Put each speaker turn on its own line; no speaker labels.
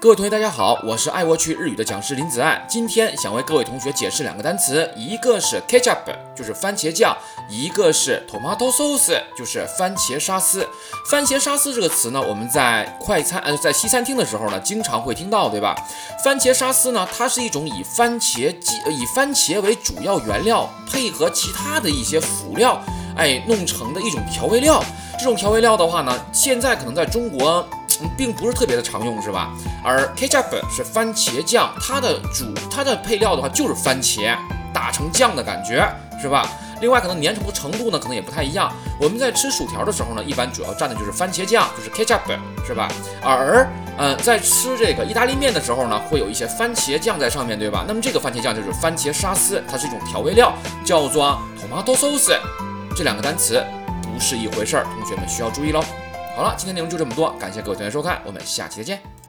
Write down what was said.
各位同学，大家好，我是爱沃趣日语的讲师林子爱。今天想为各位同学解释两个单词，一个是 ketchup，就是番茄酱；一个是 tomato sauce，就是番茄沙司。番茄沙司这个词呢，我们在快餐呃在西餐厅的时候呢，经常会听到，对吧？番茄沙司呢，它是一种以番茄基以番茄为主要原料，配合其他的一些辅料，哎，弄成的一种调味料。这种调味料的话呢，现在可能在中国。并不是特别的常用，是吧？而 ketchup 是番茄酱，它的主它的配料的话就是番茄打成酱的感觉，是吧？另外可能粘稠的程度呢，可能也不太一样。我们在吃薯条的时候呢，一般主要蘸的就是番茄酱，就是 ketchup，是吧？而嗯，在吃这个意大利面的时候呢，会有一些番茄酱在上面对吧？那么这个番茄酱就是番茄沙司，它是一种调味料，叫做 tomato sauce。这两个单词不是一回事儿，同学们需要注意喽。好了，今天内容就这么多，感谢各位同学收看，我们下期再见。